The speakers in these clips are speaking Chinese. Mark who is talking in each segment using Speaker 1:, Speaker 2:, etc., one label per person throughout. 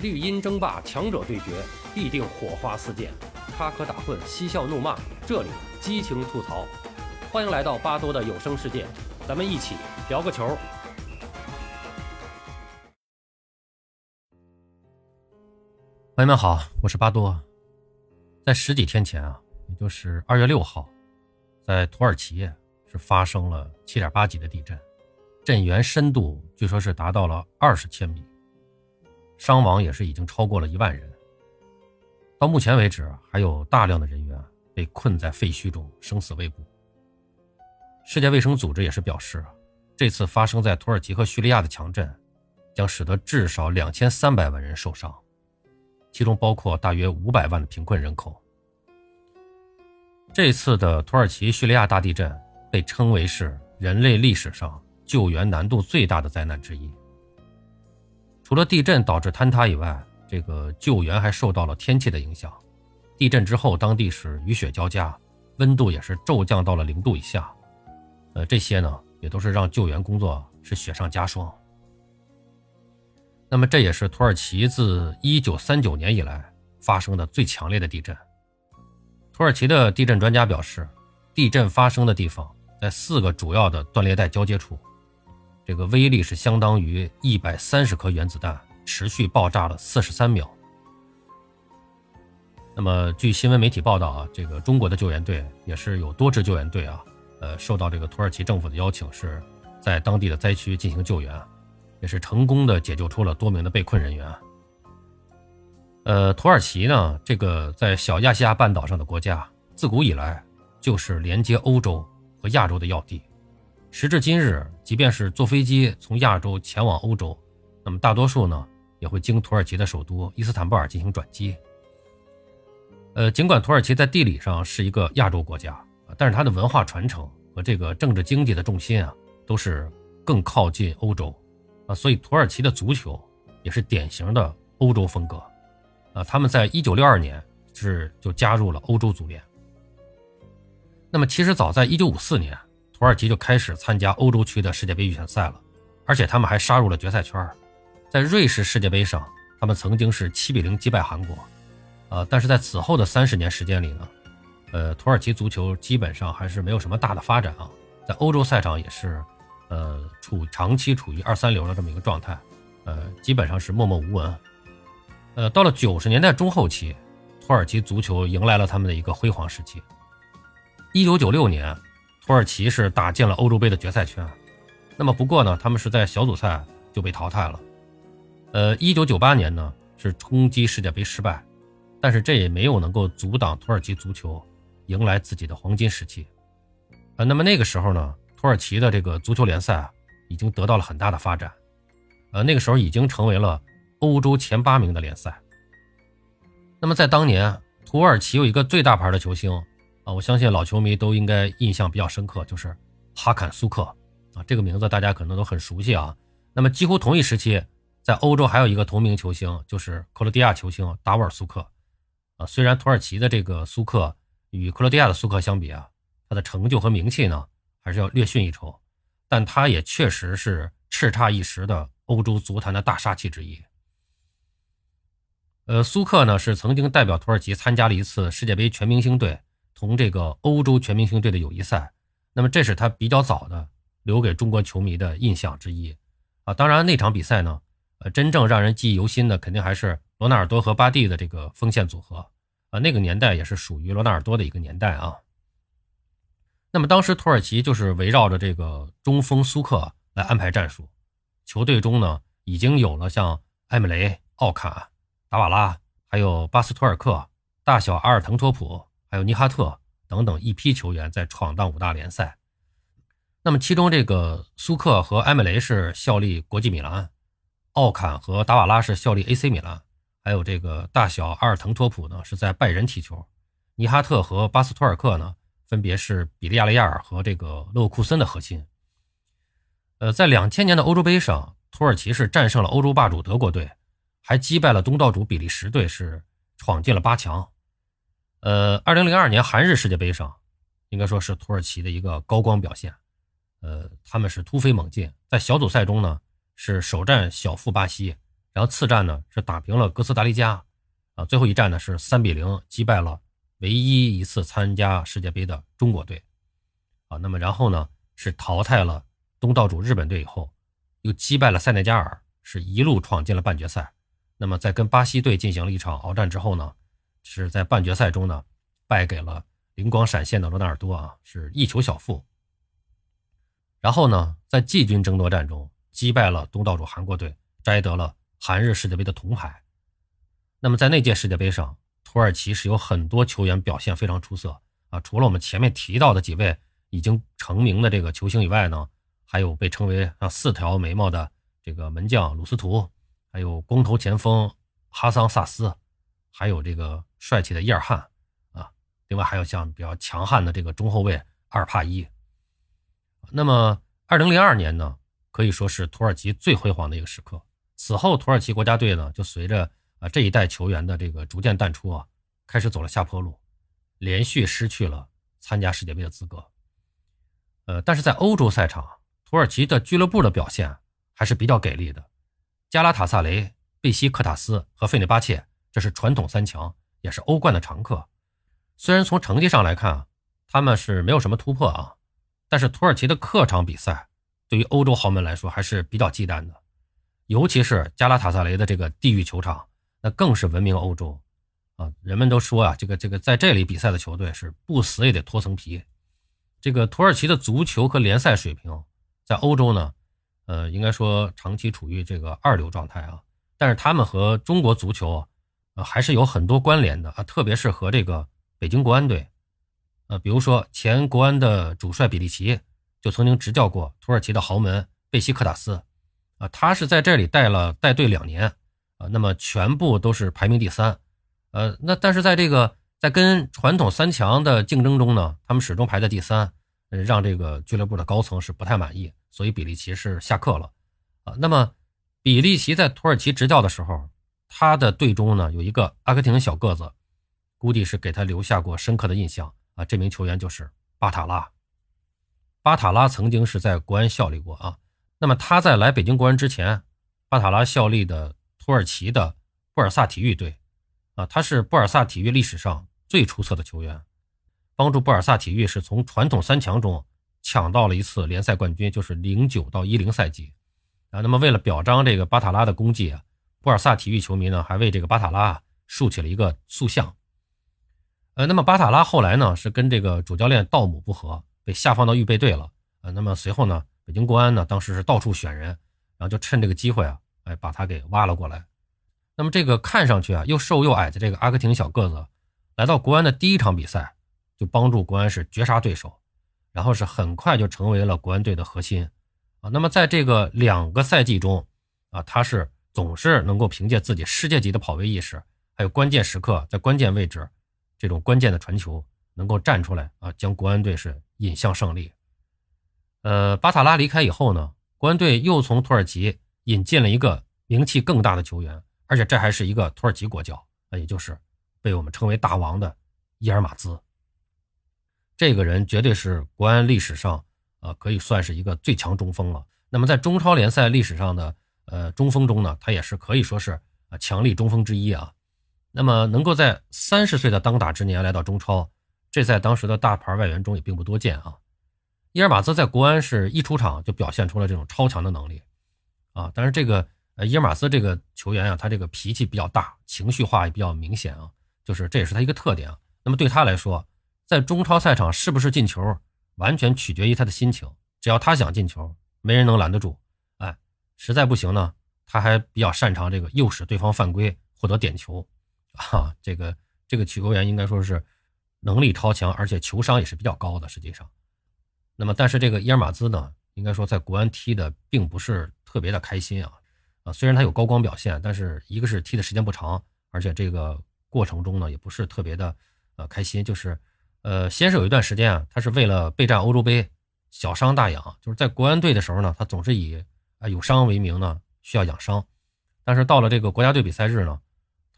Speaker 1: 绿茵争霸，强者对决，必定火花四溅，插科打诨，嬉笑怒骂，这里激情吐槽。欢迎来到巴多的有声世界，咱们一起聊个球。朋友们好，我是巴多。在十几天前啊，也就是二月六号，在土耳其是发生了七点八级的地震，震源深度据说是达到了二十千米。伤亡也是已经超过了一万人。到目前为止，还有大量的人员被困在废墟中，生死未卜。世界卫生组织也是表示，这次发生在土耳其和叙利亚的强震，将使得至少两千三百万人受伤，其中包括大约五百万的贫困人口。这次的土耳其叙利亚大地震被称为是人类历史上救援难度最大的灾难之一。除了地震导致坍塌以外，这个救援还受到了天气的影响。地震之后，当地是雨雪交加，温度也是骤降到了零度以下。呃，这些呢，也都是让救援工作是雪上加霜。那么，这也是土耳其自1939年以来发生的最强烈的地震。土耳其的地震专家表示，地震发生的地方在四个主要的断裂带交接处。这个威力是相当于一百三十颗原子弹持续爆炸了四十三秒。那么，据新闻媒体报道啊，这个中国的救援队也是有多支救援队啊，呃，受到这个土耳其政府的邀请，是在当地的灾区进行救援，也是成功的解救出了多名的被困人员。呃，土耳其呢，这个在小亚细亚半岛上的国家，自古以来就是连接欧洲和亚洲的要地。时至今日，即便是坐飞机从亚洲前往欧洲，那么大多数呢也会经土耳其的首都伊斯坦布尔进行转机。呃，尽管土耳其在地理上是一个亚洲国家，但是它的文化传承和这个政治经济的重心啊，都是更靠近欧洲啊，所以土耳其的足球也是典型的欧洲风格啊。他们在一九六二年是就加入了欧洲足联。那么其实早在一九五四年。土耳其就开始参加欧洲区的世界杯预选赛了，而且他们还杀入了决赛圈。在瑞士世界杯上，他们曾经是七比零击败韩国。呃，但是在此后的三十年时间里呢，呃，土耳其足球基本上还是没有什么大的发展啊，在欧洲赛场也是，呃，处长期处于二三流的这么一个状态，呃，基本上是默默无闻。呃，到了九十年代中后期，土耳其足球迎来了他们的一个辉煌时期。一九九六年。土耳其是打进了欧洲杯的决赛圈，那么不过呢，他们是在小组赛就被淘汰了。呃，一九九八年呢是冲击世界杯失败，但是这也没有能够阻挡土耳其足球迎来自己的黄金时期。呃，那么那个时候呢，土耳其的这个足球联赛已经得到了很大的发展，呃，那个时候已经成为了欧洲前八名的联赛。那么在当年，土耳其有一个最大牌的球星。啊，我相信老球迷都应该印象比较深刻，就是哈坎苏克啊，这个名字大家可能都很熟悉啊。那么几乎同一时期，在欧洲还有一个同名球星，就是克罗地亚球星达沃尔苏克啊。虽然土耳其的这个苏克与克罗地亚的苏克相比啊，他的成就和名气呢还是要略逊一筹，但他也确实是叱咤一时的欧洲足坛的大杀器之一。呃，苏克呢是曾经代表土耳其参加了一次世界杯全明星队。从这个欧洲全明星队的友谊赛，那么这是他比较早的留给中国球迷的印象之一啊。当然那场比赛呢，呃，真正让人记忆犹新的肯定还是罗纳尔多和巴蒂的这个锋线组合啊。那个年代也是属于罗纳尔多的一个年代啊。那么当时土耳其就是围绕着这个中锋苏克来安排战术，球队中呢已经有了像埃姆雷、奥卡、达瓦拉，还有巴斯托尔克、大小阿尔滕托普。还有尼哈特等等一批球员在闯荡五大联赛，那么其中这个苏克和埃梅雷是效力国际米兰，奥坎和达瓦拉是效力 AC 米兰，还有这个大小阿尔滕托普呢是在拜仁踢球，尼哈特和巴斯托尔克呢分别是比利亚雷亚尔和这个勒沃库森的核心。呃，在两千年的欧洲杯上，土耳其是战胜了欧洲霸主德国队，还击败了东道主比利时队，是闯进了八强。呃，二零零二年韩日世界杯上，应该说是土耳其的一个高光表现。呃，他们是突飞猛进，在小组赛中呢是首战小负巴西，然后次战呢是打平了哥斯达黎加，啊，最后一战呢是三比零击败了唯一一次参加世界杯的中国队，啊，那么然后呢是淘汰了东道主日本队以后，又击败了塞内加尔，是一路闯进了半决赛。那么在跟巴西队进行了一场鏖战之后呢，是在半决赛中呢败给了灵光闪现的罗纳尔多啊，是一球小负。然后呢，在季军争夺战中击败了东道主韩国队，摘得了韩日世界杯的铜牌。那么在那届世界杯上，土耳其是有很多球员表现非常出色啊。除了我们前面提到的几位已经成名的这个球星以外呢，还有被称为啊四条眉毛的这个门将鲁斯图，还有光头前锋哈桑萨斯，还有这个帅气的伊尔汗啊。另外还有像比较强悍的这个中后卫阿尔帕伊。那么，二零零二年呢，可以说是土耳其最辉煌的一个时刻。此后，土耳其国家队呢，就随着啊这一代球员的这个逐渐淡出啊，开始走了下坡路，连续失去了参加世界杯的资格。呃，但是在欧洲赛场，土耳其的俱乐部的表现还是比较给力的。加拉塔萨雷、贝西克塔斯和费内巴切，这是传统三强，也是欧冠的常客。虽然从成绩上来看啊，他们是没有什么突破啊。但是土耳其的客场比赛对于欧洲豪门来说还是比较忌惮的，尤其是加拉塔萨雷的这个地狱球场，那更是闻名欧洲啊！人们都说啊，这个这个在这里比赛的球队是不死也得脱层皮。这个土耳其的足球和联赛水平在欧洲呢，呃，应该说长期处于这个二流状态啊。但是他们和中国足球还是有很多关联的啊，特别是和这个北京国安队。呃，比如说前国安的主帅比利奇就曾经执教过土耳其的豪门贝西克塔斯，啊，他是在这里带了带队两年，啊，那么全部都是排名第三，呃，那但是在这个在跟传统三强的竞争中呢，他们始终排在第三，呃，让这个俱乐部的高层是不太满意，所以比利奇是下课了，啊，那么比利奇在土耳其执教的时候，他的队中呢有一个阿根廷小个子，估计是给他留下过深刻的印象。啊，这名球员就是巴塔拉。巴塔拉曾经是在国安效力过啊。那么他在来北京国安之前，巴塔拉效力的土耳其的布尔萨体育队啊，他是布尔萨体育历史上最出色的球员，帮助布尔萨体育是从传统三强中抢到了一次联赛冠军，就是零九到一零赛季啊。那么为了表彰这个巴塔拉的功绩啊，博尔萨体育球迷呢还为这个巴塔拉竖起了一个塑像。呃，那么巴塔拉后来呢是跟这个主教练道姆不和，被下放到预备队了。呃，那么随后呢，北京国安呢当时是到处选人，然后就趁这个机会啊，哎，把他给挖了过来。那么这个看上去啊又瘦又矮的这个阿根廷小个子，来到国安的第一场比赛，就帮助国安是绝杀对手，然后是很快就成为了国安队的核心啊。那么在这个两个赛季中啊，他是总是能够凭借自己世界级的跑位意识，还有关键时刻在关键位置。这种关键的传球能够站出来啊，将国安队是引向胜利。呃，巴塔拉离开以后呢，国安队又从土耳其引进了一个名气更大的球员，而且这还是一个土耳其国脚，那也就是被我们称为大王的伊尔马兹。这个人绝对是国安历史上啊，可以算是一个最强中锋了。那么在中超联赛历史上的呃中锋中呢，他也是可以说是啊强力中锋之一啊。那么能够在三十岁的当打之年来到中超，这在当时的大牌外援中也并不多见啊。伊尔马兹在国安是一出场就表现出了这种超强的能力啊。但是这个呃伊尔马兹这个球员啊，他这个脾气比较大，情绪化也比较明显啊，就是这也是他一个特点啊。那么对他来说，在中超赛场是不是进球，完全取决于他的心情。只要他想进球，没人能拦得住。实在不行呢，他还比较擅长这个诱使对方犯规，获得点球。啊，这个这个曲球员应该说是能力超强，而且球商也是比较高的。实际上，那么但是这个伊尔马兹呢，应该说在国安踢的并不是特别的开心啊。啊，虽然他有高光表现，但是一个是踢的时间不长，而且这个过程中呢也不是特别的呃开心。就是呃，先是有一段时间啊，他是为了备战欧洲杯，小伤大养。就是在国安队的时候呢，他总是以啊有伤为名呢，需要养伤。但是到了这个国家队比赛日呢。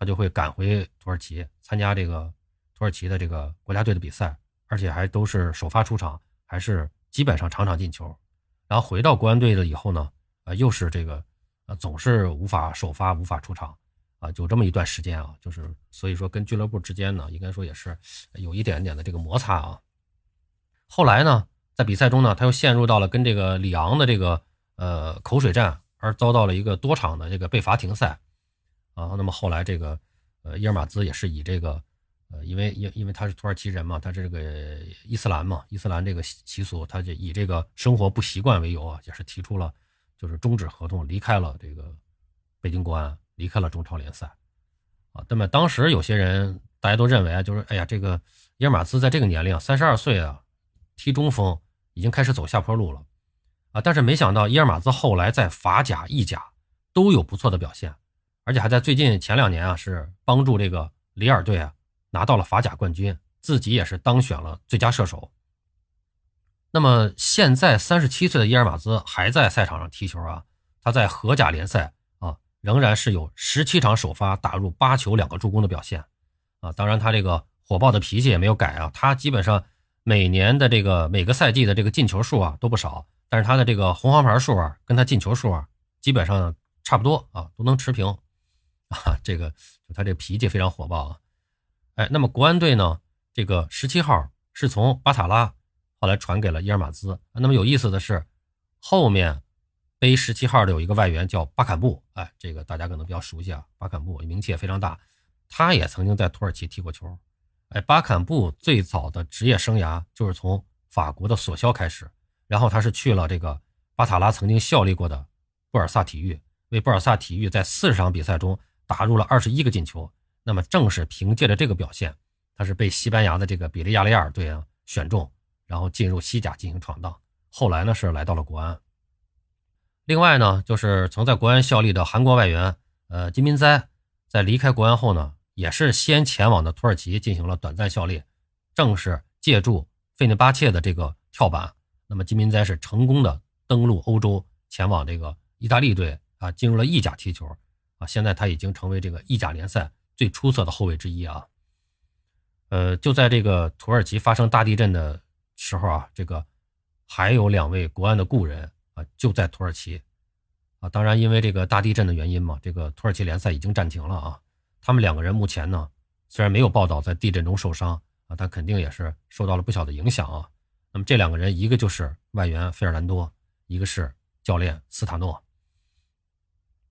Speaker 1: 他就会赶回土耳其参加这个土耳其的这个国家队的比赛，而且还都是首发出场，还是基本上场场进球。然后回到国安队了以后呢，啊，又是这个啊，总是无法首发，无法出场啊，有这么一段时间啊，就是所以说跟俱乐部之间呢，应该说也是有一点点的这个摩擦啊。后来呢，在比赛中呢，他又陷入到了跟这个里昂的这个呃口水战，而遭到了一个多场的这个被罚停赛啊。那么后来这个呃伊尔马兹也是以这个呃因为因因为他是土耳其人嘛，他这个伊斯兰嘛，伊斯兰这个习俗，他就以这个生活不习惯为由啊，也是提出了。就是终止合同，离开了这个北京国安，离开了中超联赛，啊，那么当时有些人大家都认为啊，就是哎呀，这个伊尔马兹在这个年龄，三十二岁啊，踢中锋已经开始走下坡路了，啊，但是没想到伊尔马兹后来在法甲、意甲都有不错的表现，而且还在最近前两年啊，是帮助这个里尔队啊拿到了法甲冠军，自己也是当选了最佳射手。那么现在三十七岁的伊尔马兹还在赛场上踢球啊，他在荷甲联赛啊仍然是有十七场首发打入八球两个助攻的表现啊，当然他这个火爆的脾气也没有改啊，他基本上每年的这个每个赛季的这个进球数啊都不少，但是他的这个红黄牌数啊跟他进球数啊基本上差不多啊都能持平 啊，这个就他这脾气非常火爆啊，哎，那么国安队呢这个十七号是从巴塔拉。后来传给了伊尔马兹。那么有意思的是，后面背十七号的有一个外援叫巴坎布，哎，这个大家可能比较熟悉啊。巴坎布名气也非常大，他也曾经在土耳其踢过球。哎，巴坎布最早的职业生涯就是从法国的索肖开始，然后他是去了这个巴塔拉曾经效力过的布尔萨体育，为布尔萨体育在四十场比赛中打入了二十一个进球。那么正是凭借着这个表现，他是被西班牙的这个比利亚雷亚尔队啊选中。然后进入西甲进行闯荡，后来呢是来到了国安。另外呢，就是曾在国安效力的韩国外援，呃金民哉，在离开国安后呢，也是先前往的土耳其进行了短暂效力，正是借助费内巴切的这个跳板，那么金民哉是成功的登陆欧洲，前往这个意大利队啊，进入了意甲踢球啊，现在他已经成为这个意甲联赛最出色的后卫之一啊。呃，就在这个土耳其发生大地震的。时候啊，这个还有两位国安的故人啊，就在土耳其啊。当然，因为这个大地震的原因嘛，这个土耳其联赛已经暂停了啊。他们两个人目前呢，虽然没有报道在地震中受伤啊，但肯定也是受到了不小的影响啊。那么这两个人，一个就是外援费尔南多，一个是教练斯塔诺。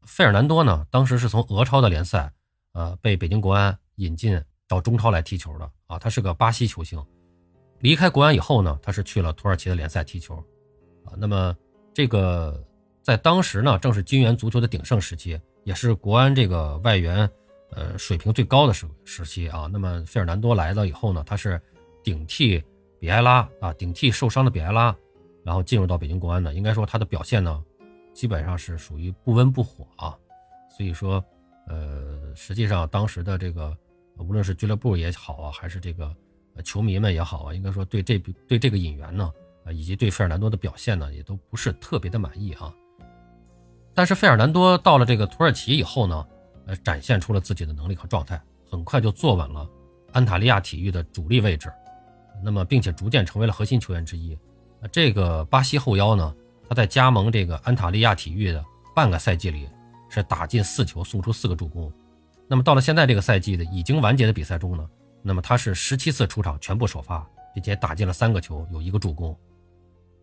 Speaker 1: 费尔南多呢，当时是从俄超的联赛呃被北京国安引进到中超来踢球的啊，他是个巴西球星。离开国安以后呢，他是去了土耳其的联赛踢球，啊，那么这个在当时呢，正是金元足球的鼎盛时期，也是国安这个外援，呃，水平最高的时时期啊。那么费尔南多来了以后呢，他是顶替比埃拉啊，顶替受伤的比埃拉，然后进入到北京国安的。应该说他的表现呢，基本上是属于不温不火啊。所以说，呃，实际上当时的这个无论是俱乐部也好啊，还是这个。球迷们也好啊，应该说对这对这个引援呢，啊，以及对费尔南多的表现呢，也都不是特别的满意啊。但是费尔南多到了这个土耳其以后呢，呃，展现出了自己的能力和状态，很快就坐稳了安塔利亚体育的主力位置，那么并且逐渐成为了核心球员之一。这个巴西后腰呢，他在加盟这个安塔利亚体育的半个赛季里，是打进四球，送出四个助攻。那么到了现在这个赛季的已经完结的比赛中呢？那么他是十七次出场全部首发，并且打进了三个球，有一个助攻。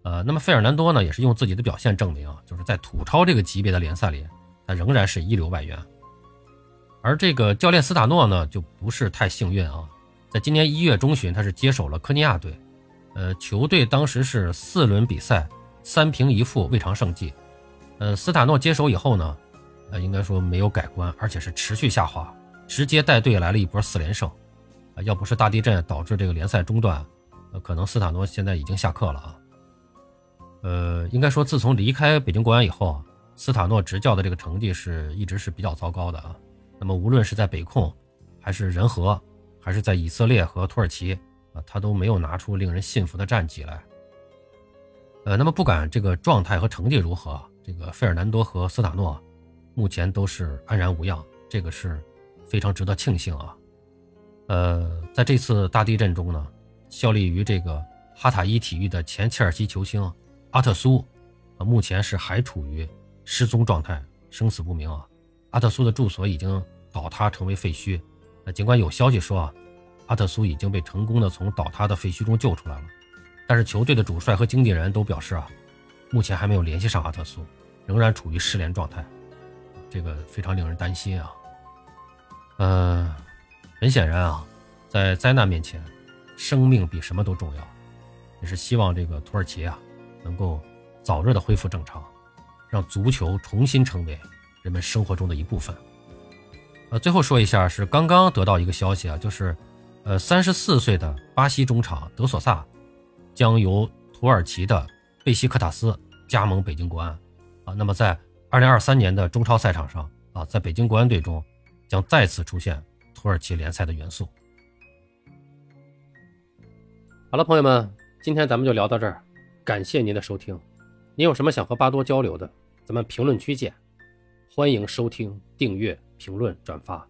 Speaker 1: 呃，那么费尔南多呢，也是用自己的表现证明啊，就是在土超这个级别的联赛里，他仍然是一流外援。而这个教练斯塔诺呢，就不是太幸运啊，在今年一月中旬，他是接手了科尼亚队，呃，球队当时是四轮比赛三平一负，未尝胜绩。呃，斯塔诺接手以后呢，呃，应该说没有改观，而且是持续下滑，直接带队来了一波四连胜。啊，要不是大地震导致这个联赛中断，呃，可能斯塔诺现在已经下课了啊。呃，应该说，自从离开北京国安以后啊，斯塔诺执教的这个成绩是一直是比较糟糕的啊。那么，无论是在北控，还是人和，还是在以色列和土耳其啊，他都没有拿出令人信服的战绩来。呃，那么不管这个状态和成绩如何，这个费尔南多和斯塔诺目前都是安然无恙，这个是非常值得庆幸啊。呃，在这次大地震中呢，效力于这个哈塔伊体育的前切尔西球星阿特苏，啊，目前是还处于失踪状态，生死不明啊。阿特苏的住所已经倒塌成为废墟。那尽管有消息说啊，阿特苏已经被成功的从倒塌的废墟中救出来了，但是球队的主帅和经纪人都表示啊，目前还没有联系上阿特苏，仍然处于失联状态。这个非常令人担心啊。嗯，很显然啊，在灾难面前，生命比什么都重要。也是希望这个土耳其啊，能够早日的恢复正常，让足球重新成为人们生活中的一部分。最后说一下，是刚刚得到一个消息啊，就是，呃，三十四岁的巴西中场德索萨将由土耳其的贝西克塔斯加盟北京国安啊。那么在二零二三年的中超赛场上啊，在北京国安队中将再次出现土耳其联赛的元素。好了，朋友们。今天咱们就聊到这儿，感谢您的收听。您有什么想和巴多交流的，咱们评论区见。欢迎收听、订阅、评论、转发。